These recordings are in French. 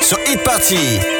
Sur Hit Party.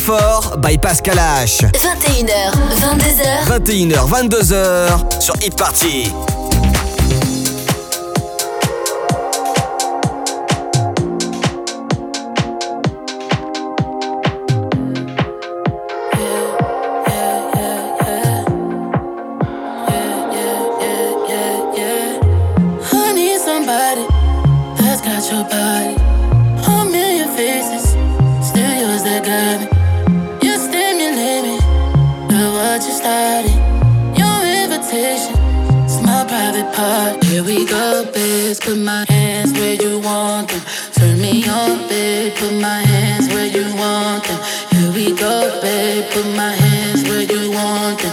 Before by Pascal H. 21h, 22h. 21h, 22h sur Hit Party. Here we go, bitch, put my hands where you want them. Turn me on, babe, put my hands where you want them. Here we go, babe, put my hands where you want them.